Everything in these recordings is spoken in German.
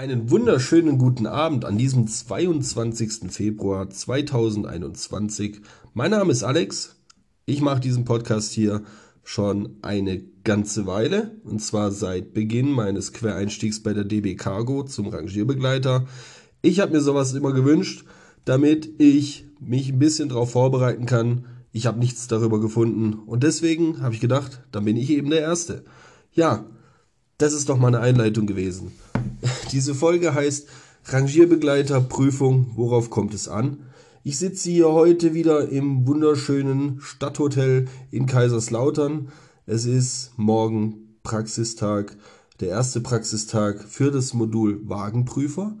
Einen wunderschönen guten Abend an diesem 22. Februar 2021. Mein Name ist Alex. Ich mache diesen Podcast hier schon eine ganze Weile und zwar seit Beginn meines Quereinstiegs bei der DB Cargo zum Rangierbegleiter. Ich habe mir sowas immer gewünscht, damit ich mich ein bisschen darauf vorbereiten kann. Ich habe nichts darüber gefunden und deswegen habe ich gedacht, dann bin ich eben der Erste. Ja, das ist doch mal eine Einleitung gewesen. Diese Folge heißt Rangierbegleiter Prüfung, worauf kommt es an? Ich sitze hier heute wieder im wunderschönen Stadthotel in Kaiserslautern. Es ist morgen Praxistag, der erste Praxistag für das Modul Wagenprüfer.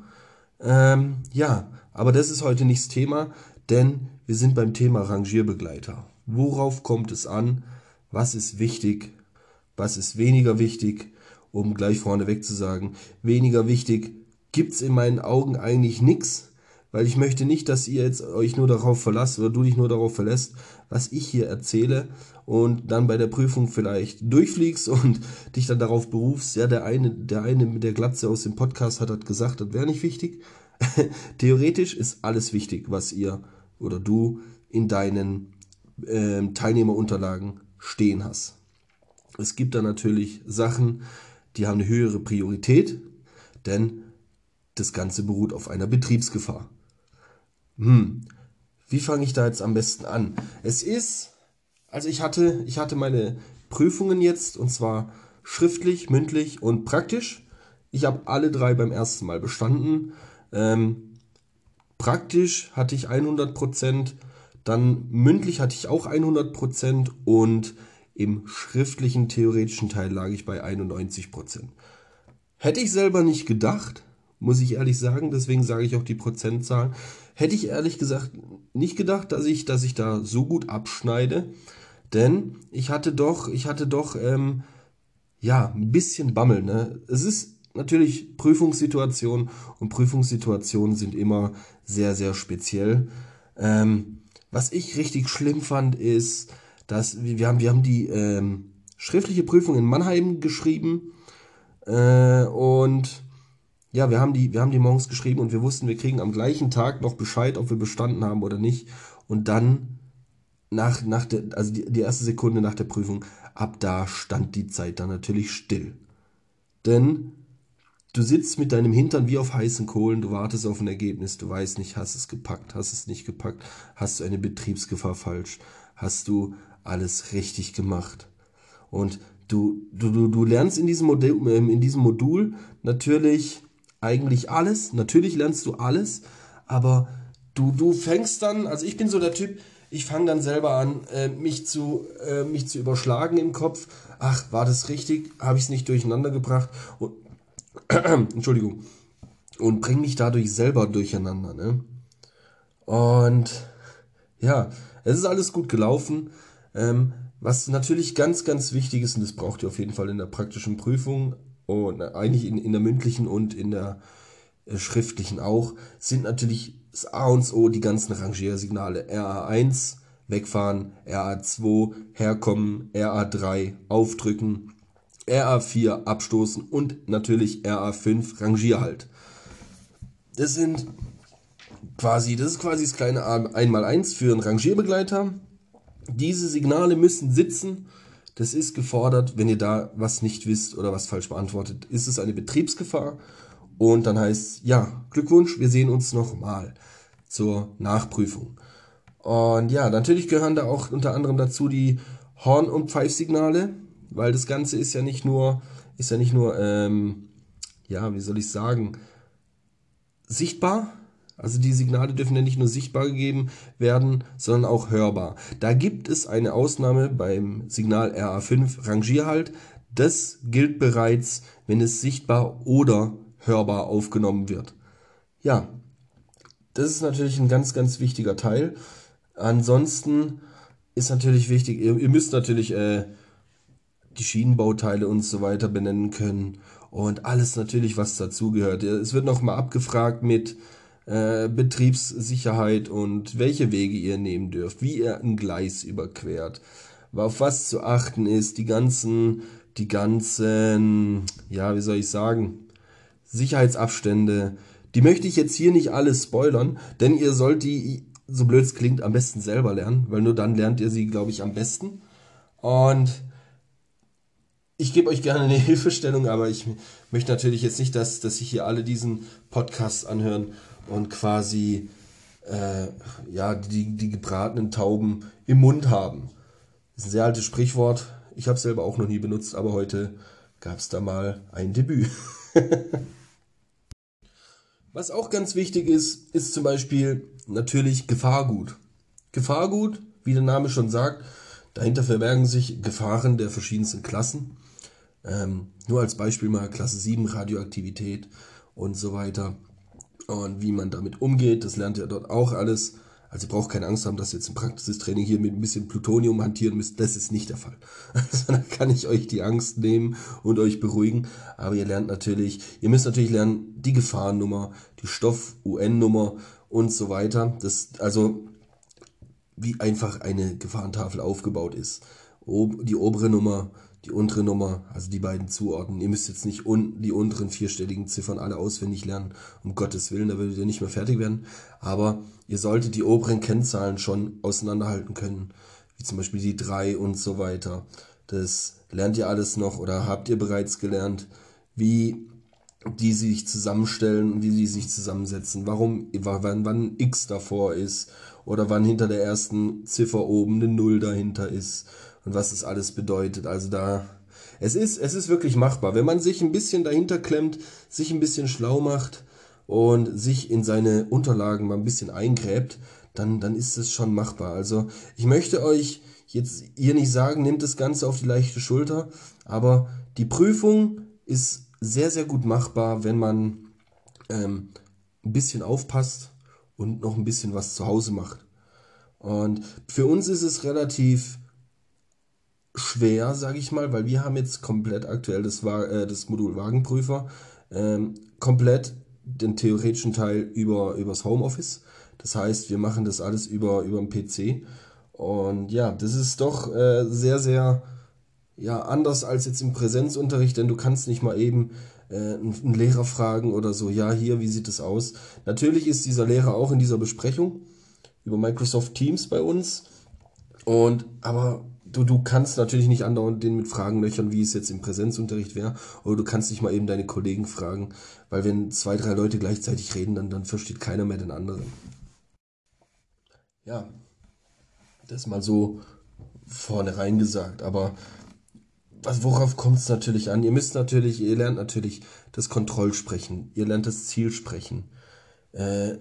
Ähm, ja, aber das ist heute nicht das Thema, denn wir sind beim Thema Rangierbegleiter. Worauf kommt es an? Was ist wichtig? Was ist weniger wichtig? Um gleich vorneweg zu sagen, weniger wichtig gibt's in meinen Augen eigentlich nichts, weil ich möchte nicht, dass ihr jetzt euch nur darauf verlasst oder du dich nur darauf verlässt, was ich hier erzähle und dann bei der Prüfung vielleicht durchfliegst und dich dann darauf berufst, ja, der eine, der eine mit der Glatze aus dem Podcast hat, hat gesagt, das wäre nicht wichtig. Theoretisch ist alles wichtig, was ihr oder du in deinen äh, Teilnehmerunterlagen stehen hast. Es gibt da natürlich Sachen, die haben eine höhere Priorität, denn das Ganze beruht auf einer Betriebsgefahr. Hm, wie fange ich da jetzt am besten an? Es ist, also ich hatte, ich hatte meine Prüfungen jetzt und zwar schriftlich, mündlich und praktisch. Ich habe alle drei beim ersten Mal bestanden. Ähm, praktisch hatte ich 100 Prozent, dann mündlich hatte ich auch 100 Prozent und im schriftlichen theoretischen Teil lag ich bei 91 Prozent. Hätte ich selber nicht gedacht, muss ich ehrlich sagen, deswegen sage ich auch die Prozentzahlen, hätte ich ehrlich gesagt nicht gedacht, dass ich, dass ich da so gut abschneide, denn ich hatte doch, ich hatte doch, ähm, ja, ein bisschen Bammel. Ne? Es ist natürlich Prüfungssituation und Prüfungssituationen sind immer sehr, sehr speziell. Ähm, was ich richtig schlimm fand, ist, dass wir haben, wir haben die ähm, schriftliche Prüfung in Mannheim geschrieben äh, und ja, wir haben, die, wir haben die morgens geschrieben und wir wussten, wir kriegen am gleichen Tag noch Bescheid, ob wir bestanden haben oder nicht. Und dann, nach, nach der, also die, die erste Sekunde nach der Prüfung, ab da stand die Zeit dann natürlich still. Denn du sitzt mit deinem Hintern wie auf heißen Kohlen, du wartest auf ein Ergebnis, du weißt nicht, hast es gepackt, hast es nicht gepackt, hast du eine Betriebsgefahr falsch, hast du alles richtig gemacht. Und du, du, du, du lernst in diesem, Modul, ähm, in diesem Modul natürlich eigentlich alles. Natürlich lernst du alles, aber du, du fängst dann, also ich bin so der Typ, ich fange dann selber an, äh, mich, zu, äh, mich zu überschlagen im Kopf. Ach, war das richtig? Habe ich es nicht durcheinander gebracht? Und, Entschuldigung. Und bringe mich dadurch selber durcheinander. Ne? Und ja, es ist alles gut gelaufen. Ähm, was natürlich ganz, ganz wichtig ist, und das braucht ihr auf jeden Fall in der praktischen Prüfung und eigentlich in, in der mündlichen und in der äh, schriftlichen auch, sind natürlich das A und O die ganzen Rangiersignale. RA1, wegfahren, RA2, herkommen, RA3, aufdrücken, RA4, abstoßen und natürlich RA5, Rangierhalt. Das sind quasi, das ist quasi das kleine Einmal-Eins für einen Rangierbegleiter. Diese Signale müssen sitzen. Das ist gefordert. Wenn ihr da was nicht wisst oder was falsch beantwortet, ist es eine Betriebsgefahr. Und dann heißt ja, Glückwunsch, wir sehen uns nochmal zur Nachprüfung. Und ja, natürlich gehören da auch unter anderem dazu die Horn- und Pfeifsignale, weil das Ganze ist ja nicht nur, ist ja nicht nur, ähm, ja, wie soll ich sagen, sichtbar, also die Signale dürfen ja nicht nur sichtbar gegeben werden, sondern auch hörbar. Da gibt es eine Ausnahme beim Signal RA5 Rangierhalt. Das gilt bereits, wenn es sichtbar oder hörbar aufgenommen wird. Ja, das ist natürlich ein ganz, ganz wichtiger Teil. Ansonsten ist natürlich wichtig, ihr, ihr müsst natürlich äh, die Schienenbauteile und so weiter benennen können und alles natürlich, was dazugehört. Es wird nochmal abgefragt mit äh, Betriebssicherheit und welche Wege ihr nehmen dürft, wie ihr ein Gleis überquert, auf was zu achten ist, die ganzen, die ganzen, ja, wie soll ich sagen, Sicherheitsabstände. Die möchte ich jetzt hier nicht alles spoilern, denn ihr sollt die, so blöd es klingt, am besten selber lernen, weil nur dann lernt ihr sie, glaube ich, am besten. Und ich gebe euch gerne eine Hilfestellung, aber ich möchte natürlich jetzt nicht, dass, dass sich hier alle diesen Podcast anhören und quasi äh, ja, die, die gebratenen Tauben im Mund haben. Das ist ein sehr altes Sprichwort. Ich habe es selber auch noch nie benutzt, aber heute gab es da mal ein Debüt. Was auch ganz wichtig ist, ist zum Beispiel natürlich Gefahrgut. Gefahrgut, wie der Name schon sagt, dahinter verbergen sich Gefahren der verschiedensten Klassen. Ähm, nur als Beispiel mal Klasse 7 Radioaktivität und so weiter. Und wie man damit umgeht, das lernt ihr dort auch alles. Also ihr braucht keine Angst haben, dass ihr jetzt ein praktisches Training hier mit ein bisschen Plutonium hantieren müsst. Das ist nicht der Fall. Also da kann ich euch die Angst nehmen und euch beruhigen. Aber ihr lernt natürlich, ihr müsst natürlich lernen, die Gefahrennummer, die Stoff-UN-Nummer und so weiter. Das, also wie einfach eine Gefahrentafel aufgebaut ist. Die obere Nummer, die untere Nummer, also die beiden zuordnen. Ihr müsst jetzt nicht un die unteren vierstelligen Ziffern alle auswendig lernen, um Gottes Willen, da würdet ihr nicht mehr fertig werden. Aber ihr solltet die oberen Kennzahlen schon auseinanderhalten können, wie zum Beispiel die drei und so weiter. Das lernt ihr alles noch oder habt ihr bereits gelernt, wie die sich zusammenstellen und wie die sich zusammensetzen, warum, wann, wann X davor ist oder wann hinter der ersten Ziffer oben eine Null dahinter ist und was das alles bedeutet. Also da, es ist, es ist wirklich machbar. Wenn man sich ein bisschen dahinter klemmt, sich ein bisschen schlau macht und sich in seine Unterlagen mal ein bisschen eingräbt, dann, dann ist es schon machbar. Also ich möchte euch jetzt hier nicht sagen, nehmt das Ganze auf die leichte Schulter, aber die Prüfung ist sehr, sehr gut machbar, wenn man ähm, ein bisschen aufpasst und noch ein bisschen was zu Hause macht. Und für uns ist es relativ schwer, sage ich mal, weil wir haben jetzt komplett aktuell das, äh, das Modul Wagenprüfer, ähm, komplett den theoretischen Teil über übers Homeoffice. Das heißt, wir machen das alles über über den PC und ja, das ist doch äh, sehr sehr ja anders als jetzt im Präsenzunterricht, denn du kannst nicht mal eben äh, einen Lehrer fragen oder so, ja, hier, wie sieht es aus? Natürlich ist dieser Lehrer auch in dieser Besprechung über Microsoft Teams bei uns und aber du, du kannst natürlich nicht andauernd den mit Fragen löchern, wie es jetzt im Präsenzunterricht wäre, oder du kannst nicht mal eben deine Kollegen fragen, weil wenn zwei, drei Leute gleichzeitig reden, dann, dann versteht keiner mehr den anderen. Ja, das mal so vorne rein gesagt, aber was, worauf kommt es natürlich an? Ihr müsst natürlich, ihr lernt natürlich das Kontrollsprechen, ihr lernt das Zielsprechen, äh,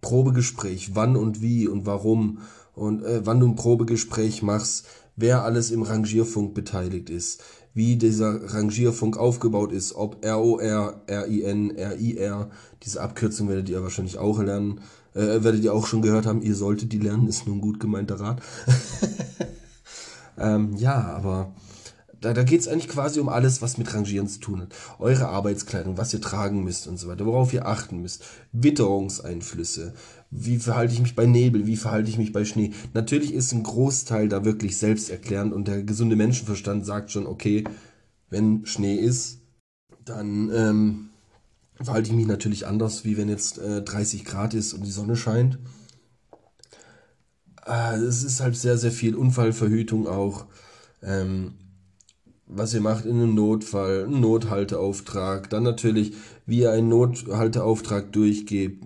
Probegespräch, wann und wie und warum und äh, wann du ein Probegespräch machst, wer alles im Rangierfunk beteiligt ist, wie dieser Rangierfunk aufgebaut ist, ob ROR, RIN, RIR, diese Abkürzung werdet ihr wahrscheinlich auch lernen, äh, werdet ihr auch schon gehört haben, ihr solltet die lernen, ist nur ein gut gemeinter Rat. ähm, ja, aber da, da geht es eigentlich quasi um alles, was mit Rangieren zu tun hat. Eure Arbeitskleidung, was ihr tragen müsst und so weiter, worauf ihr achten müsst. Witterungseinflüsse. Wie verhalte ich mich bei Nebel? Wie verhalte ich mich bei Schnee? Natürlich ist ein Großteil da wirklich selbsterklärend und der gesunde Menschenverstand sagt schon, okay, wenn Schnee ist, dann ähm, verhalte ich mich natürlich anders, wie wenn jetzt äh, 30 Grad ist und die Sonne scheint. Äh, es ist halt sehr, sehr viel Unfallverhütung auch. Ähm, was ihr macht in einem Notfall, einen Nothalteauftrag, dann natürlich, wie ihr einen Nothalteauftrag durchgibt,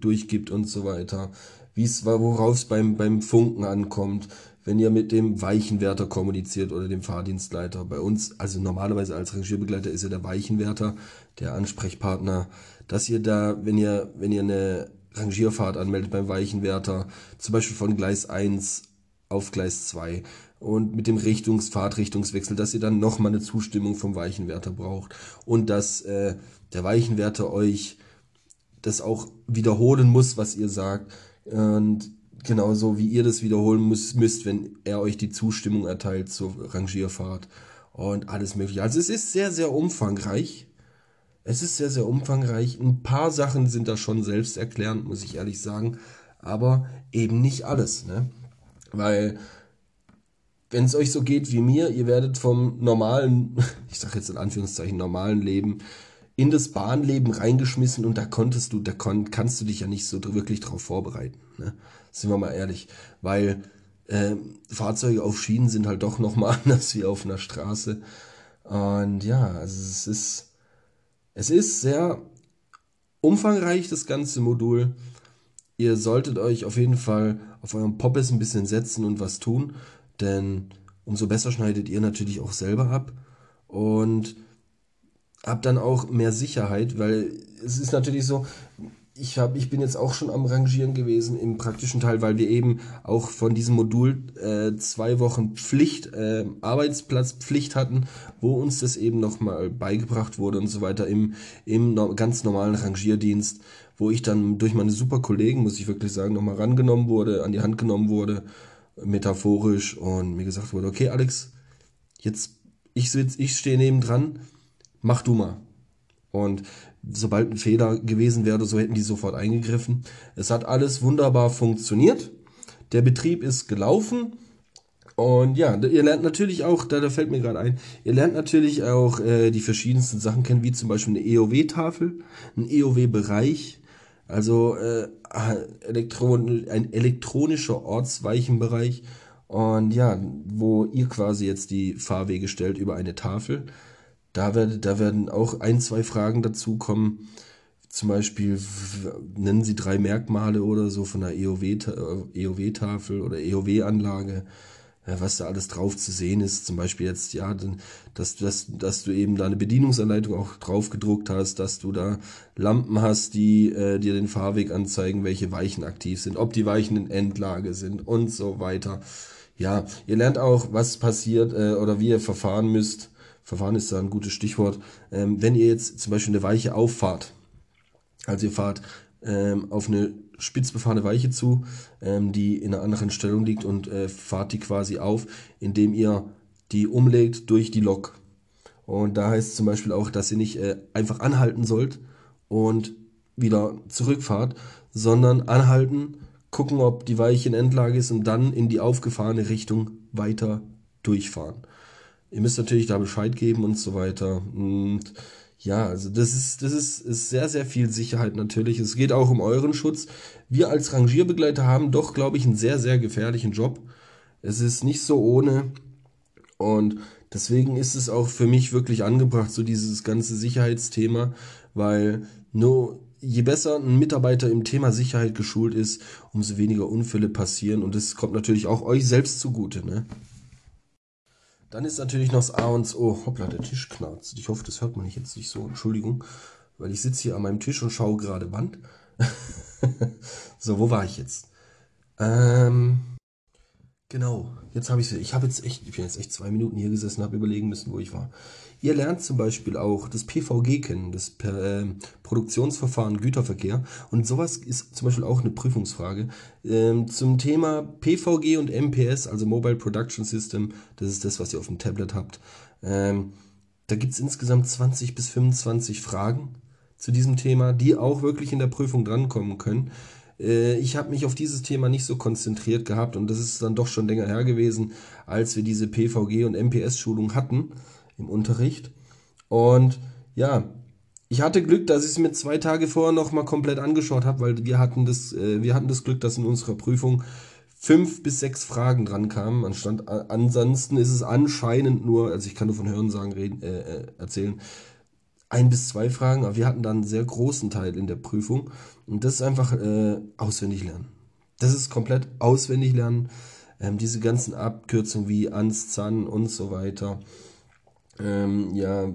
durchgibt und so weiter, wie es worauf es beim, beim Funken ankommt, wenn ihr mit dem Weichenwärter kommuniziert oder dem Fahrdienstleiter. Bei uns, also normalerweise als Rangierbegleiter ist ja der Weichenwärter der Ansprechpartner, dass ihr da, wenn ihr, wenn ihr eine Rangierfahrt anmeldet beim Weichenwärter, zum Beispiel von Gleis 1 auf Gleis 2, und mit dem Richtungs Fahrtrichtungswechsel, dass ihr dann nochmal eine Zustimmung vom Weichenwärter braucht und dass äh, der Weichenwärter euch das auch wiederholen muss, was ihr sagt und genauso wie ihr das wiederholen müsst, müsst, wenn er euch die Zustimmung erteilt zur Rangierfahrt und alles mögliche. Also es ist sehr, sehr umfangreich. Es ist sehr, sehr umfangreich. Ein paar Sachen sind da schon selbsterklärend, muss ich ehrlich sagen, aber eben nicht alles, ne? Weil wenn es euch so geht wie mir, ihr werdet vom normalen, ich sage jetzt in Anführungszeichen normalen Leben in das Bahnleben reingeschmissen und da konntest du, da kon kannst du dich ja nicht so wirklich drauf vorbereiten. Ne? Sind wir mal ehrlich. Weil äh, Fahrzeuge auf Schienen sind halt doch nochmal anders wie auf einer Straße. Und ja, also es ist, es ist sehr umfangreich, das ganze Modul. Ihr solltet euch auf jeden Fall auf eurem Poppes ein bisschen setzen und was tun, denn umso besser schneidet ihr natürlich auch selber ab und habt dann auch mehr Sicherheit, weil es ist natürlich so, ich, hab, ich bin jetzt auch schon am Rangieren gewesen im praktischen Teil, weil wir eben auch von diesem Modul äh, zwei Wochen Pflicht, äh, Arbeitsplatzpflicht hatten, wo uns das eben nochmal beigebracht wurde und so weiter im, im no ganz normalen Rangierdienst, wo ich dann durch meine super Kollegen, muss ich wirklich sagen, nochmal rangenommen wurde, an die Hand genommen wurde, metaphorisch und mir gesagt wurde, okay Alex, jetzt ich, sitz, ich stehe nebendran, mach du mal. Und sobald ein Fehler gewesen wäre, so hätten die sofort eingegriffen. Es hat alles wunderbar funktioniert. Der Betrieb ist gelaufen. Und ja, ihr lernt natürlich auch, da, da fällt mir gerade ein, ihr lernt natürlich auch äh, die verschiedensten Sachen kennen, wie zum Beispiel eine EOW-Tafel, ein EOW-Bereich, also äh, Elektron ein elektronischer Ortsweichenbereich. Und ja, wo ihr quasi jetzt die Fahrwege stellt über eine Tafel. Da, werd, da werden auch ein, zwei Fragen dazu kommen. Zum Beispiel nennen Sie drei Merkmale oder so von einer EOW-Tafel oder EOW-Anlage, was da alles drauf zu sehen ist. Zum Beispiel jetzt, ja, dass, dass, dass du eben da eine Bedienungsanleitung auch drauf gedruckt hast, dass du da Lampen hast, die äh, dir den Fahrweg anzeigen, welche Weichen aktiv sind, ob die Weichen in Endlage sind und so weiter. Ja, ihr lernt auch, was passiert äh, oder wie ihr verfahren müsst Verfahren ist da ein gutes Stichwort. Ähm, wenn ihr jetzt zum Beispiel eine Weiche auffahrt, also ihr fahrt ähm, auf eine spitz befahrene Weiche zu, ähm, die in einer anderen Stellung liegt und äh, fahrt die quasi auf, indem ihr die umlegt durch die Lok. Und da heißt zum Beispiel auch, dass ihr nicht äh, einfach anhalten sollt und wieder zurückfahrt, sondern anhalten, gucken, ob die Weiche in Endlage ist und dann in die aufgefahrene Richtung weiter durchfahren. Ihr müsst natürlich da Bescheid geben und so weiter. Und ja, also das ist, das ist, ist sehr, sehr viel Sicherheit natürlich. Es geht auch um euren Schutz. Wir als Rangierbegleiter haben doch, glaube ich, einen sehr, sehr gefährlichen Job. Es ist nicht so ohne. Und deswegen ist es auch für mich wirklich angebracht, so dieses ganze Sicherheitsthema, weil nur je besser ein Mitarbeiter im Thema Sicherheit geschult ist, umso weniger Unfälle passieren. Und das kommt natürlich auch euch selbst zugute. Ne? Dann ist natürlich noch das A und O. Hoppla, der Tisch knarzt. Ich hoffe, das hört man nicht jetzt nicht so. Entschuldigung, weil ich sitze hier an meinem Tisch und schaue gerade Wand. so, wo war ich jetzt? Ähm, genau, jetzt habe ich sie. Ich habe jetzt echt, ich bin jetzt echt zwei Minuten hier gesessen, habe überlegen müssen, wo ich war. Ihr lernt zum Beispiel auch das PVG kennen, das äh, Produktionsverfahren Güterverkehr. Und sowas ist zum Beispiel auch eine Prüfungsfrage. Ähm, zum Thema PVG und MPS, also Mobile Production System, das ist das, was ihr auf dem Tablet habt. Ähm, da gibt es insgesamt 20 bis 25 Fragen zu diesem Thema, die auch wirklich in der Prüfung drankommen können. Äh, ich habe mich auf dieses Thema nicht so konzentriert gehabt und das ist dann doch schon länger her gewesen, als wir diese PVG und MPS-Schulung hatten im Unterricht. Und ja, ich hatte Glück, dass ich es mir zwei Tage vorher noch mal komplett angeschaut habe, weil wir hatten das, äh, wir hatten das Glück, dass in unserer Prüfung fünf bis sechs Fragen dran kamen. Anstand, ansonsten ist es anscheinend nur, also ich kann nur von Hörensagen reden, äh, äh, erzählen, ein bis zwei Fragen, aber wir hatten dann einen sehr großen Teil in der Prüfung. Und das ist einfach äh, auswendig lernen. Das ist komplett auswendig lernen. Ähm, diese ganzen Abkürzungen wie ans, zan und so weiter ähm, ja,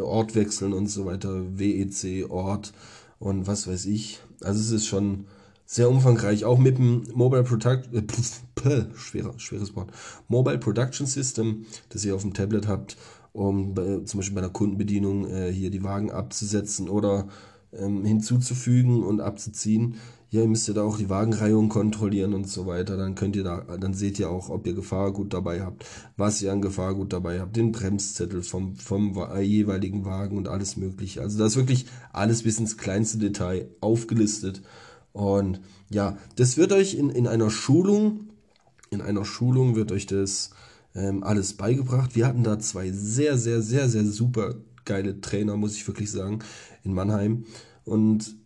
Ort wechseln und so weiter, WEC, Ort und was weiß ich. Also es ist schon sehr umfangreich, auch mit dem Mobile Product, äh, pf, schwerer, schweres Wort, Mobile Production System, das ihr auf dem Tablet habt, um bei, zum Beispiel bei einer Kundenbedienung äh, hier die Wagen abzusetzen oder ähm, hinzuzufügen und abzuziehen ihr müsst ja da auch die Wagenreihung kontrollieren und so weiter. Dann könnt ihr da, dann seht ihr auch, ob ihr Gefahrgut dabei habt, was ihr an Gefahrgut dabei habt, den Bremszettel vom, vom jeweiligen Wagen und alles mögliche. Also da ist wirklich alles bis ins kleinste Detail aufgelistet. Und ja, das wird euch in, in einer Schulung, in einer Schulung wird euch das ähm, alles beigebracht. Wir hatten da zwei sehr, sehr, sehr, sehr super geile Trainer, muss ich wirklich sagen, in Mannheim. Und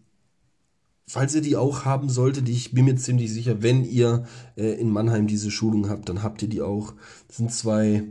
falls ihr die auch haben solltet, ich bin mir ziemlich sicher, wenn ihr äh, in Mannheim diese Schulung habt, dann habt ihr die auch. Das sind zwei,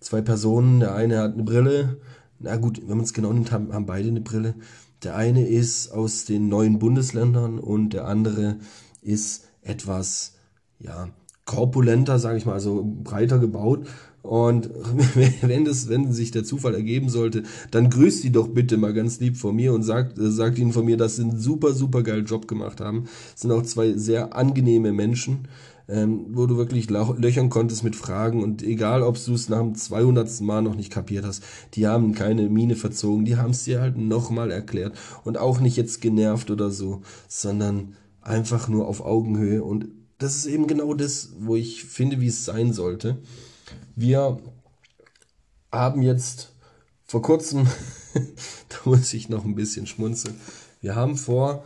zwei Personen. Der eine hat eine Brille. Na gut, wenn man es genau nimmt, haben, haben beide eine Brille. Der eine ist aus den neuen Bundesländern und der andere ist etwas, ja, korpulenter, sage ich mal, also breiter gebaut. Und wenn, das, wenn sich der Zufall ergeben sollte, dann grüßt sie doch bitte mal ganz lieb von mir und sagt, äh, sagt ihnen von mir, dass sie einen super, super geilen Job gemacht haben. Das sind auch zwei sehr angenehme Menschen, ähm, wo du wirklich löchern konntest mit Fragen und egal, ob du es nach dem 200. Mal noch nicht kapiert hast, die haben keine Miene verzogen, die haben es dir halt nochmal erklärt und auch nicht jetzt genervt oder so, sondern einfach nur auf Augenhöhe und das ist eben genau das, wo ich finde, wie es sein sollte. Wir haben jetzt vor kurzem, da muss ich noch ein bisschen schmunzeln, wir haben vor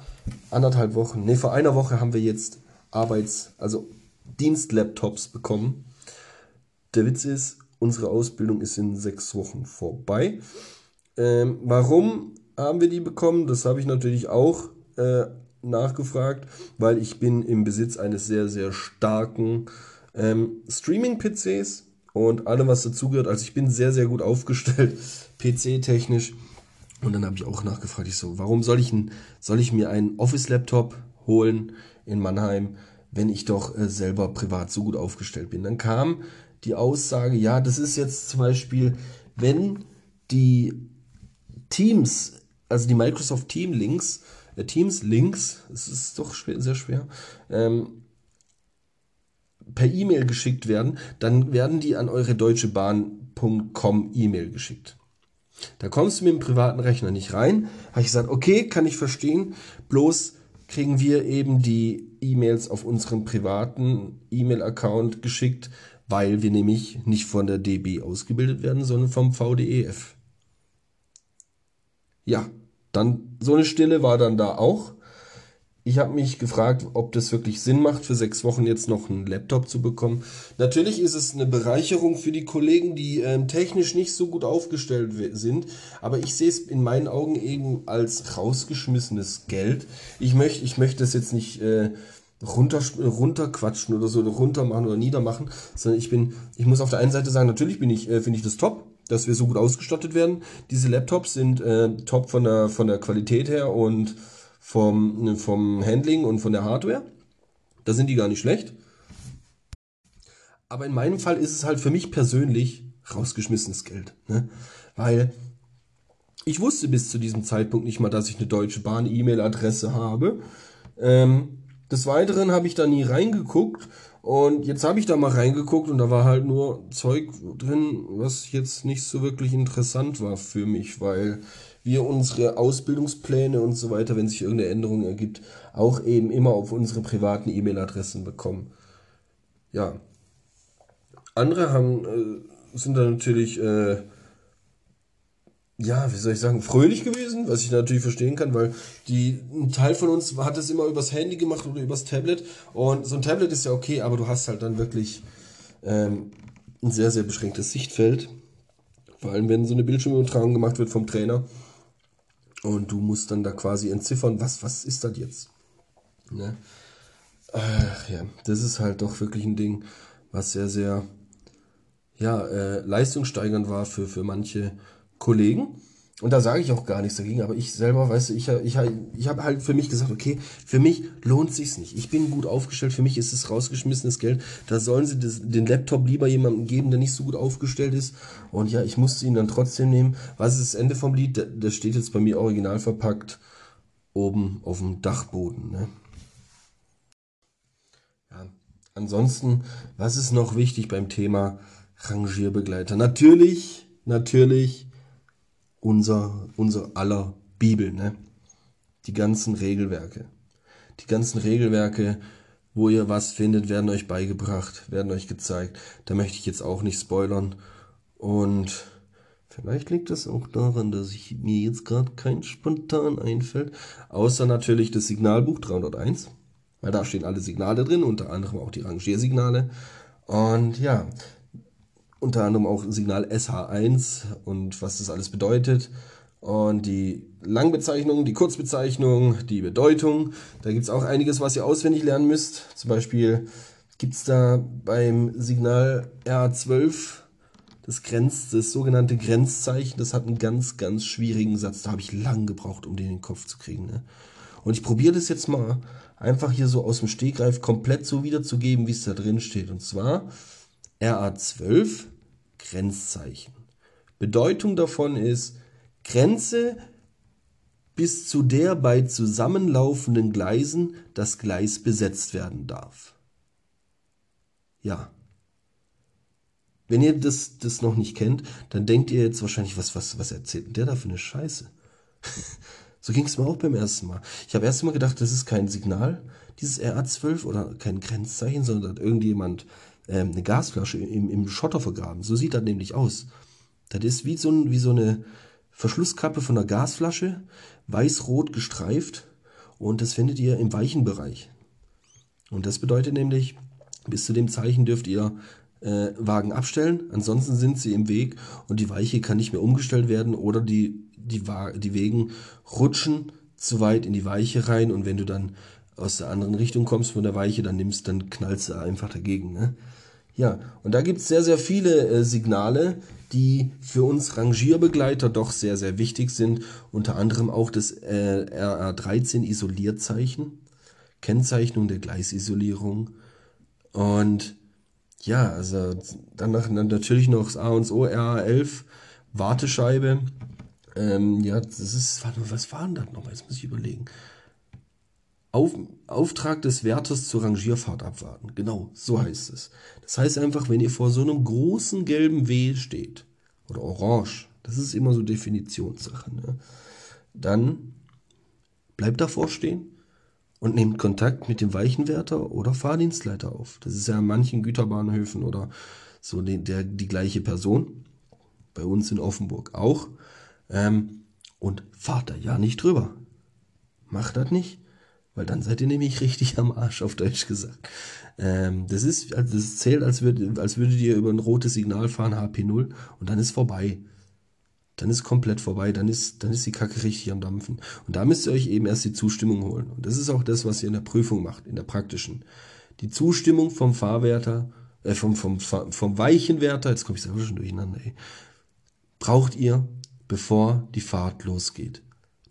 anderthalb Wochen, nee, vor einer Woche haben wir jetzt Arbeits-, also Dienstlaptops bekommen. Der Witz ist, unsere Ausbildung ist in sechs Wochen vorbei. Ähm, warum haben wir die bekommen? Das habe ich natürlich auch äh, nachgefragt, weil ich bin im Besitz eines sehr, sehr starken ähm, Streaming-PCs und allem, was dazugehört. Also ich bin sehr, sehr gut aufgestellt, PC-technisch. Und dann habe ich auch nachgefragt, ich so, warum soll ich, ein, soll ich mir einen Office-Laptop holen in Mannheim, wenn ich doch äh, selber privat so gut aufgestellt bin? Dann kam die Aussage, ja, das ist jetzt zum Beispiel, wenn die Teams, also die Microsoft Team Links, Teams Links, es ist doch schwer, sehr schwer, ähm, per E-Mail geschickt werden, dann werden die an eure deutschebahn.com E-Mail geschickt. Da kommst du mit dem privaten Rechner nicht rein. Habe ich gesagt, okay, kann ich verstehen. Bloß kriegen wir eben die E-Mails auf unseren privaten E-Mail-Account geschickt, weil wir nämlich nicht von der DB ausgebildet werden, sondern vom VDEF. Ja, dann so eine Stille war dann da auch. Ich habe mich gefragt, ob das wirklich Sinn macht, für sechs Wochen jetzt noch einen Laptop zu bekommen. Natürlich ist es eine Bereicherung für die Kollegen, die äh, technisch nicht so gut aufgestellt sind, aber ich sehe es in meinen Augen eben als rausgeschmissenes Geld. Ich möchte ich möchte das jetzt nicht äh, runter, runterquatschen oder so, oder runter machen oder niedermachen, sondern ich bin, ich muss auf der einen Seite sagen, natürlich äh, finde ich das top, dass wir so gut ausgestattet werden. Diese Laptops sind äh, top von der, von der Qualität her und vom, vom Handling und von der Hardware. Da sind die gar nicht schlecht. Aber in meinem Fall ist es halt für mich persönlich rausgeschmissenes Geld. Ne? Weil ich wusste bis zu diesem Zeitpunkt nicht mal, dass ich eine Deutsche Bahn E-Mail-Adresse habe. Ähm, des Weiteren habe ich da nie reingeguckt und jetzt habe ich da mal reingeguckt und da war halt nur Zeug drin, was jetzt nicht so wirklich interessant war für mich, weil wir unsere Ausbildungspläne und so weiter, wenn sich irgendeine Änderung ergibt, auch eben immer auf unsere privaten E-Mail-Adressen bekommen. Ja. Andere haben, äh, sind dann natürlich, äh, ja, wie soll ich sagen, fröhlich gewesen, was ich natürlich verstehen kann, weil die, ein Teil von uns hat es immer übers Handy gemacht oder übers Tablet. Und so ein Tablet ist ja okay, aber du hast halt dann wirklich ähm, ein sehr, sehr beschränktes Sichtfeld. Vor allem, wenn so eine Bildschirmübertragung gemacht wird vom Trainer. Und du musst dann da quasi entziffern, was, was ist das jetzt? Ne? Ach ja, das ist halt doch wirklich ein Ding, was sehr, sehr ja, äh, leistungssteigernd war für, für manche Kollegen. Und da sage ich auch gar nichts dagegen, aber ich selber, weißt du, ich, ich, ich habe halt für mich gesagt, okay, für mich lohnt sich's nicht. Ich bin gut aufgestellt, für mich ist es rausgeschmissenes Geld. Da sollen sie das, den Laptop lieber jemandem geben, der nicht so gut aufgestellt ist. Und ja, ich musste ihn dann trotzdem nehmen. Was ist das Ende vom Lied? Das steht jetzt bei mir original verpackt oben auf dem Dachboden. Ne? Ja, ansonsten, was ist noch wichtig beim Thema Rangierbegleiter? Natürlich, natürlich unser, unser aller Bibel, ne? Die ganzen Regelwerke. Die ganzen Regelwerke, wo ihr was findet, werden euch beigebracht, werden euch gezeigt. Da möchte ich jetzt auch nicht spoilern. Und vielleicht liegt es auch daran, dass ich mir jetzt gerade kein spontan einfällt. Außer natürlich das Signalbuch 301. Weil da stehen alle Signale drin, unter anderem auch die Rangiersignale. Und ja, unter anderem auch Signal SH1 und was das alles bedeutet. Und die Langbezeichnung, die Kurzbezeichnung, die Bedeutung. Da gibt es auch einiges, was ihr auswendig lernen müsst. Zum Beispiel gibt es da beim Signal RA12 das, Grenz, das sogenannte Grenzzeichen. Das hat einen ganz, ganz schwierigen Satz. Da habe ich lang gebraucht, um den in den Kopf zu kriegen. Ne? Und ich probiere das jetzt mal einfach hier so aus dem Stegreif komplett so wiederzugeben, wie es da drin steht. Und zwar RA12 Grenzzeichen. Bedeutung davon ist Grenze bis zu der bei zusammenlaufenden Gleisen das Gleis besetzt werden darf. Ja. Wenn ihr das, das noch nicht kennt, dann denkt ihr jetzt wahrscheinlich, was, was, was erzählt der da für eine Scheiße? so ging es mir auch beim ersten Mal. Ich habe erst mal gedacht, das ist kein Signal, dieses RA12 oder kein Grenzzeichen, sondern hat irgendjemand ähm, eine Gasflasche im, im Schotter vergraben. So sieht das nämlich aus. Das ist wie so, ein, wie so eine Verschlusskappe von einer Gasflasche, weiß-rot gestreift und das findet ihr im weichen Bereich. Und das bedeutet nämlich, bis zu dem Zeichen dürft ihr äh, Wagen abstellen, ansonsten sind sie im Weg und die Weiche kann nicht mehr umgestellt werden oder die, die, die Wegen rutschen zu weit in die Weiche rein und wenn du dann aus der anderen Richtung kommst von der Weiche, dann nimmst, dann knallst du einfach dagegen. Ne? Ja, und da gibt es sehr, sehr viele äh, Signale, die für uns Rangierbegleiter doch sehr, sehr wichtig sind. Unter anderem auch das äh, RA13 Isolierzeichen, Kennzeichnung der Gleisisolierung. Und ja, also dann, dann natürlich noch das A und O, RA11, Wartescheibe. Ähm, ja, das ist, was war denn das nochmal? Jetzt muss ich überlegen. Auf, Auftrag des Wärters zur Rangierfahrt abwarten. Genau, so heißt es. Das heißt einfach, wenn ihr vor so einem großen gelben W steht, oder orange, das ist immer so Definitionssache, ne? dann bleibt davor stehen und nehmt Kontakt mit dem Weichenwärter oder Fahrdienstleiter auf. Das ist ja an manchen Güterbahnhöfen oder so die, der, die gleiche Person. Bei uns in Offenburg auch. Ähm, und fahrt da ja nicht drüber. Macht das nicht. Weil dann seid ihr nämlich richtig am Arsch, auf Deutsch gesagt. Ähm, das ist, also das zählt, als, würd, als würdet ihr über ein rotes Signal fahren, HP0, und dann ist vorbei. Dann ist komplett vorbei, dann ist, dann ist die Kacke richtig am Dampfen. Und da müsst ihr euch eben erst die Zustimmung holen. Und das ist auch das, was ihr in der Prüfung macht, in der praktischen. Die Zustimmung vom Fahrwärter, äh, vom, vom, vom Weichenwärter, jetzt komme ich selber schon durcheinander, ey, braucht ihr, bevor die Fahrt losgeht.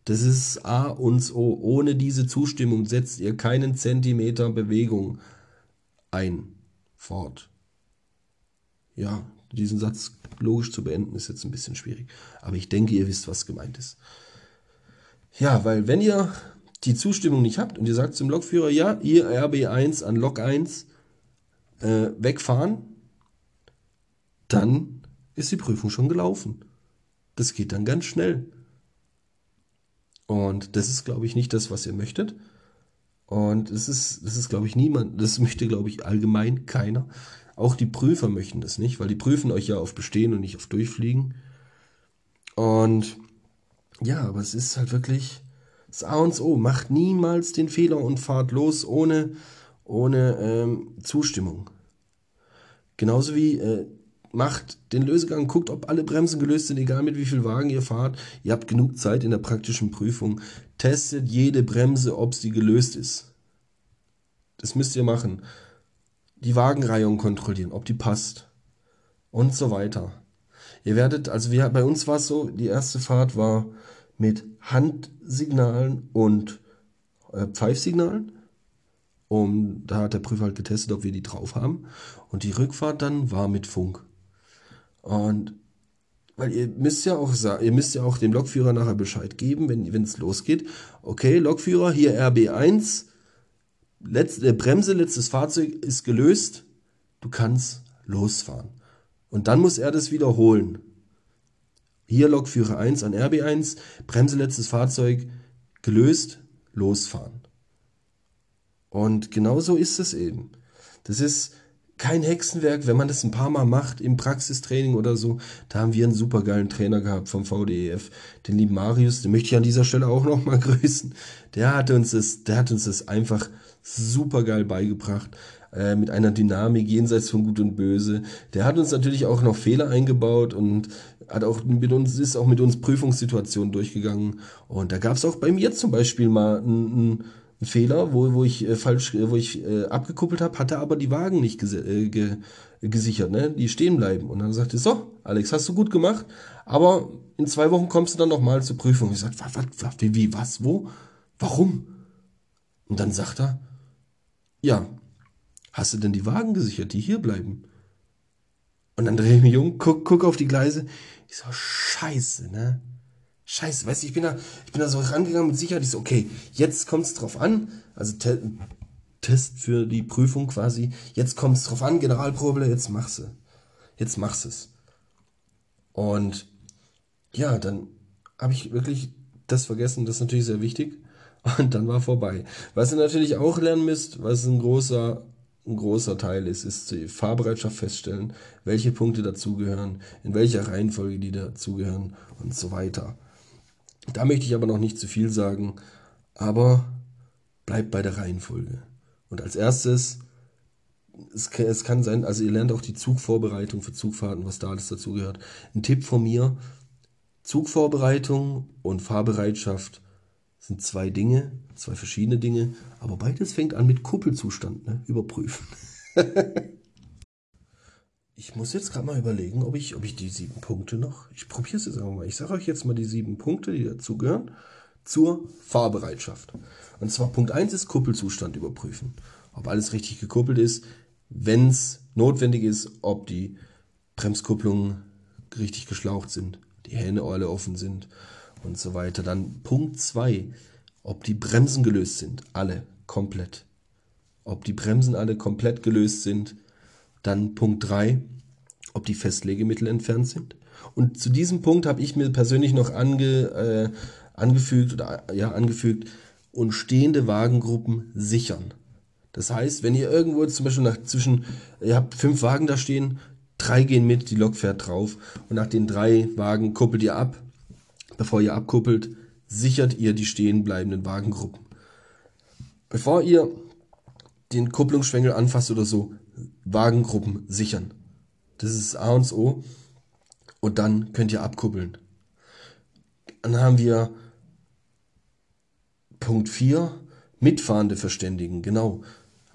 Das ist A und O. Ohne diese Zustimmung setzt ihr keinen Zentimeter Bewegung ein. Fort. Ja, diesen Satz logisch zu beenden ist jetzt ein bisschen schwierig. Aber ich denke, ihr wisst, was gemeint ist. Ja, weil wenn ihr die Zustimmung nicht habt und ihr sagt zum Lokführer, ja, ihr RB1 an Lok 1 äh, wegfahren, dann ist die Prüfung schon gelaufen. Das geht dann ganz schnell. Und das ist, glaube ich, nicht das, was ihr möchtet. Und das ist, das ist, glaube ich, niemand, das möchte, glaube ich, allgemein keiner. Auch die Prüfer möchten das nicht, weil die prüfen euch ja auf Bestehen und nicht auf Durchfliegen. Und ja, aber es ist halt wirklich das A und O. Macht niemals den Fehler und fahrt los ohne, ohne ähm, Zustimmung. Genauso wie äh, macht den Lösegang, guckt, ob alle Bremsen gelöst sind, egal mit wie viel Wagen ihr fahrt. Ihr habt genug Zeit in der praktischen Prüfung. Testet jede Bremse, ob sie gelöst ist. Das müsst ihr machen. Die Wagenreihung kontrollieren, ob die passt. Und so weiter. Ihr werdet, also wir, bei uns war es so, die erste Fahrt war mit Handsignalen und äh, Pfeifsignalen. Und da hat der Prüfer halt getestet, ob wir die drauf haben. Und die Rückfahrt dann war mit Funk. Und weil ihr müsst ja auch sagen, ihr müsst ja auch dem Lokführer nachher Bescheid geben, wenn es losgeht. Okay, Lokführer, hier RB1, letzte, äh, Bremse, letztes Fahrzeug ist gelöst, du kannst losfahren. Und dann muss er das wiederholen. Hier Lokführer 1 an RB1, Bremse, letztes Fahrzeug gelöst, losfahren. Und genau so ist es eben. Das ist, kein Hexenwerk, wenn man das ein paar Mal macht im Praxistraining oder so. Da haben wir einen super geilen Trainer gehabt vom VDEF, den lieben Marius, den möchte ich an dieser Stelle auch nochmal grüßen. Der hat uns das, der hat uns das einfach super geil beigebracht, äh, mit einer Dynamik jenseits von Gut und Böse. Der hat uns natürlich auch noch Fehler eingebaut und hat auch mit uns, ist auch mit uns Prüfungssituationen durchgegangen. Und da gab es auch bei mir zum Beispiel mal einen, Fehler, wo, wo ich äh, falsch, wo ich äh, abgekuppelt habe, hatte aber die Wagen nicht äh, ge gesichert, ne? Die stehen bleiben. Und dann sagte er, so, Alex, hast du gut gemacht, aber in zwei Wochen kommst du dann nochmal zur Prüfung. Ich sagte, was, was, wie, wie, was, wo? Warum? Und dann sagt er, ja, hast du denn die Wagen gesichert, die hier bleiben? Und dann drehe ich mich um, guck, guck auf die Gleise. Ich so, scheiße, ne? Scheiße, weißt du, ich bin da, ich bin da so rangegangen mit Sicherheit. Ich so, okay, jetzt kommt es drauf an. Also te Test für die Prüfung quasi. Jetzt kommt es drauf an, Generalprobe, jetzt machst du. Jetzt machst es. Und ja, dann habe ich wirklich das vergessen, das ist natürlich sehr wichtig. Und dann war vorbei. Was ihr natürlich auch lernen müsst, was ein großer, ein großer Teil ist, ist die Fahrbereitschaft feststellen, welche Punkte dazugehören, in welcher Reihenfolge die dazugehören und so weiter. Da möchte ich aber noch nicht zu viel sagen, aber bleibt bei der Reihenfolge. Und als erstes, es, es kann sein, also ihr lernt auch die Zugvorbereitung für Zugfahrten, was da alles dazugehört. Ein Tipp von mir, Zugvorbereitung und Fahrbereitschaft sind zwei Dinge, zwei verschiedene Dinge, aber beides fängt an mit Kuppelzustand, ne? überprüfen. ich muss jetzt gerade mal überlegen, ob ich, ob ich die sieben Punkte noch, ich probiere es jetzt einfach mal. Ich sage euch jetzt mal die sieben Punkte, die dazugehören, zur Fahrbereitschaft. Und zwar Punkt 1 ist Kuppelzustand überprüfen. Ob alles richtig gekuppelt ist, wenn es notwendig ist, ob die Bremskupplungen richtig geschlaucht sind die Hähne alle offen sind und so weiter. Dann Punkt 2, ob die Bremsen gelöst sind, alle komplett. Ob die Bremsen alle komplett gelöst sind. Dann Punkt 3, ob die Festlegemittel entfernt sind. Und zu diesem Punkt habe ich mir persönlich noch ange, äh, angefügt oder ja angefügt und stehende Wagengruppen sichern. Das heißt, wenn ihr irgendwo zum Beispiel nach zwischen, ihr habt fünf Wagen da stehen, Drei gehen mit, die Lok fährt drauf und nach den drei Wagen kuppelt ihr ab. Bevor ihr abkuppelt, sichert ihr die stehen bleibenden Wagengruppen. Bevor ihr den Kupplungsschwengel anfasst oder so, Wagengruppen sichern. Das ist A und O. Und dann könnt ihr abkuppeln. Dann haben wir Punkt 4, Mitfahrende verständigen. Genau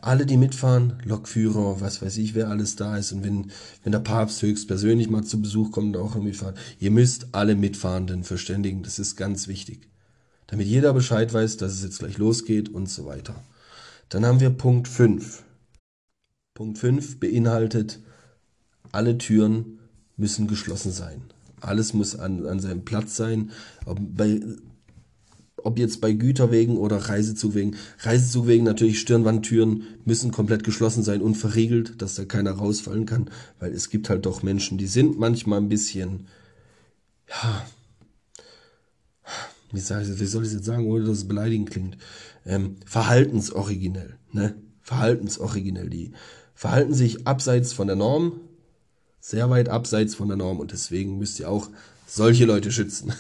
alle, die mitfahren, Lokführer, was weiß ich, wer alles da ist. Und wenn, wenn der Papst höchstpersönlich mal zu Besuch kommt, auch irgendwie fahren. Ihr müsst alle Mitfahrenden verständigen. Das ist ganz wichtig. Damit jeder Bescheid weiß, dass es jetzt gleich losgeht und so weiter. Dann haben wir Punkt 5. Punkt 5 beinhaltet, alle Türen müssen geschlossen sein. Alles muss an, an seinem Platz sein. Bei ob jetzt bei Güterwegen oder Reisezugwegen. Reisezugwegen natürlich Stirnwandtüren müssen komplett geschlossen sein und verriegelt, dass da keiner rausfallen kann, weil es gibt halt doch Menschen, die sind manchmal ein bisschen, ja, wie, sag ich, wie soll ich es jetzt sagen, ohne dass es beleidigend klingt, ähm, verhaltensoriginell, ne? Verhaltensoriginell. Die verhalten sich abseits von der Norm, sehr weit abseits von der Norm und deswegen müsst ihr auch solche Leute schützen.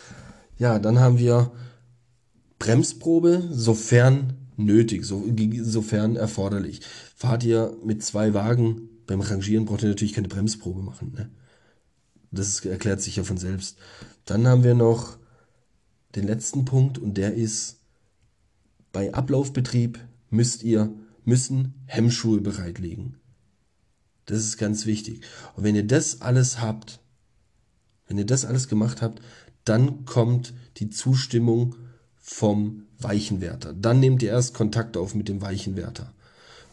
ja, dann haben wir Bremsprobe, sofern nötig, so, sofern erforderlich. Fahrt ihr mit zwei Wagen, beim Rangieren braucht ihr natürlich keine Bremsprobe machen. Ne? Das erklärt sich ja von selbst. Dann haben wir noch den letzten Punkt und der ist, bei Ablaufbetrieb müsst ihr, müssen Hemmschuhe bereitlegen. Das ist ganz wichtig. Und wenn ihr das alles habt, wenn ihr das alles gemacht habt, dann kommt die Zustimmung vom Weichenwärter. Dann nehmt ihr erst Kontakt auf mit dem Weichenwärter.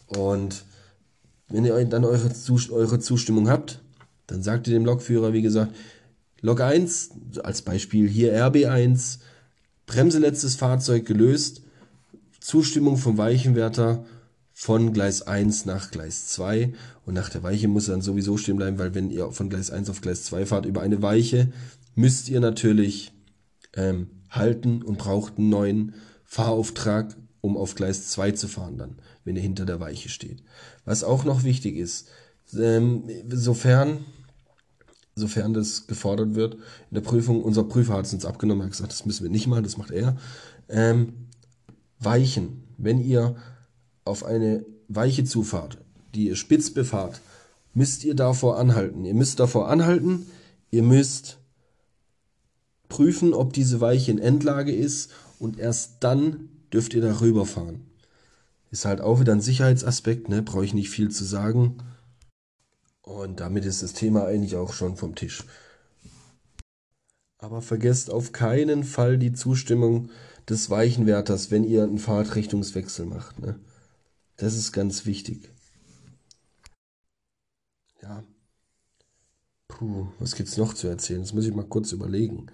Und wenn ihr dann eure, eure Zustimmung habt, dann sagt ihr dem Lokführer, wie gesagt, Lok 1, als Beispiel hier RB1, Bremse letztes Fahrzeug gelöst, Zustimmung vom Weichenwärter von Gleis 1 nach Gleis 2 und nach der Weiche muss er dann sowieso stehen bleiben, weil wenn ihr von Gleis 1 auf Gleis 2 fahrt über eine Weiche, müsst ihr natürlich ähm, halten und braucht einen neuen Fahrauftrag, um auf Gleis 2 zu fahren dann, wenn ihr hinter der Weiche steht. Was auch noch wichtig ist, ähm, sofern, sofern das gefordert wird, in der Prüfung, unser Prüfer hat es uns abgenommen, hat gesagt, das müssen wir nicht machen, das macht er. Ähm, Weichen, wenn ihr auf eine weiche Zufahrt, die ihr spitz befahrt, müsst ihr davor anhalten. Ihr müsst davor anhalten, ihr müsst prüfen, ob diese Weiche in Endlage ist und erst dann dürft ihr darüber fahren. Ist halt auch wieder ein Sicherheitsaspekt, ne? brauche ich nicht viel zu sagen. Und damit ist das Thema eigentlich auch schon vom Tisch. Aber vergesst auf keinen Fall die Zustimmung des Weichenwärters, wenn ihr einen Fahrtrichtungswechsel macht. Ne? Das ist ganz wichtig. Ja. Puh, was gibt's noch zu erzählen? Das muss ich mal kurz überlegen.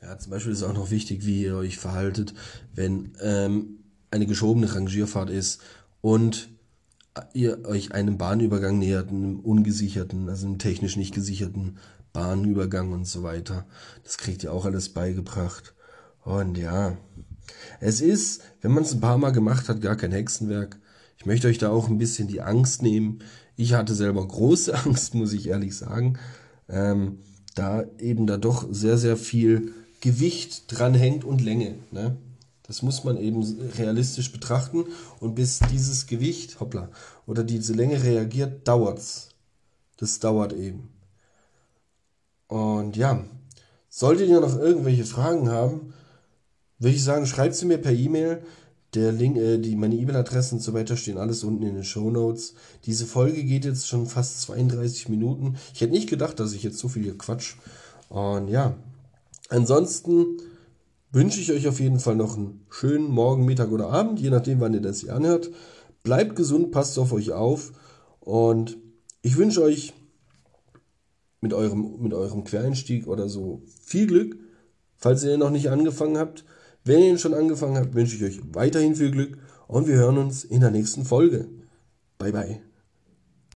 Ja, zum Beispiel ist auch noch wichtig, wie ihr euch verhaltet, wenn ähm, eine geschobene Rangierfahrt ist und ihr euch einem Bahnübergang nähert, einem ungesicherten, also einem technisch nicht gesicherten Bahnübergang und so weiter. Das kriegt ihr auch alles beigebracht. Und ja, es ist, wenn man es ein paar Mal gemacht hat, gar kein Hexenwerk. Ich möchte euch da auch ein bisschen die Angst nehmen. Ich hatte selber große Angst, muss ich ehrlich sagen, ähm, da eben da doch sehr, sehr viel Gewicht dran hängt und Länge. Ne? Das muss man eben realistisch betrachten. Und bis dieses Gewicht, hoppla, oder diese Länge reagiert, dauert's. Das dauert eben. Und ja, solltet ihr noch irgendwelche Fragen haben, würde ich sagen, schreibt sie mir per E-Mail. Der Link, äh, die, meine E-Mail-Adressen und so weiter stehen alles unten in den Show Notes. Diese Folge geht jetzt schon fast 32 Minuten. Ich hätte nicht gedacht, dass ich jetzt so viel hier quatsch. Und ja, ansonsten wünsche ich euch auf jeden Fall noch einen schönen Morgen, Mittag oder Abend, je nachdem, wann ihr das hier anhört. Bleibt gesund, passt auf euch auf und ich wünsche euch mit eurem, mit eurem Quereinstieg oder so viel Glück, falls ihr noch nicht angefangen habt. Wenn ihr schon angefangen habt, wünsche ich euch weiterhin viel Glück und wir hören uns in der nächsten Folge. Bye bye.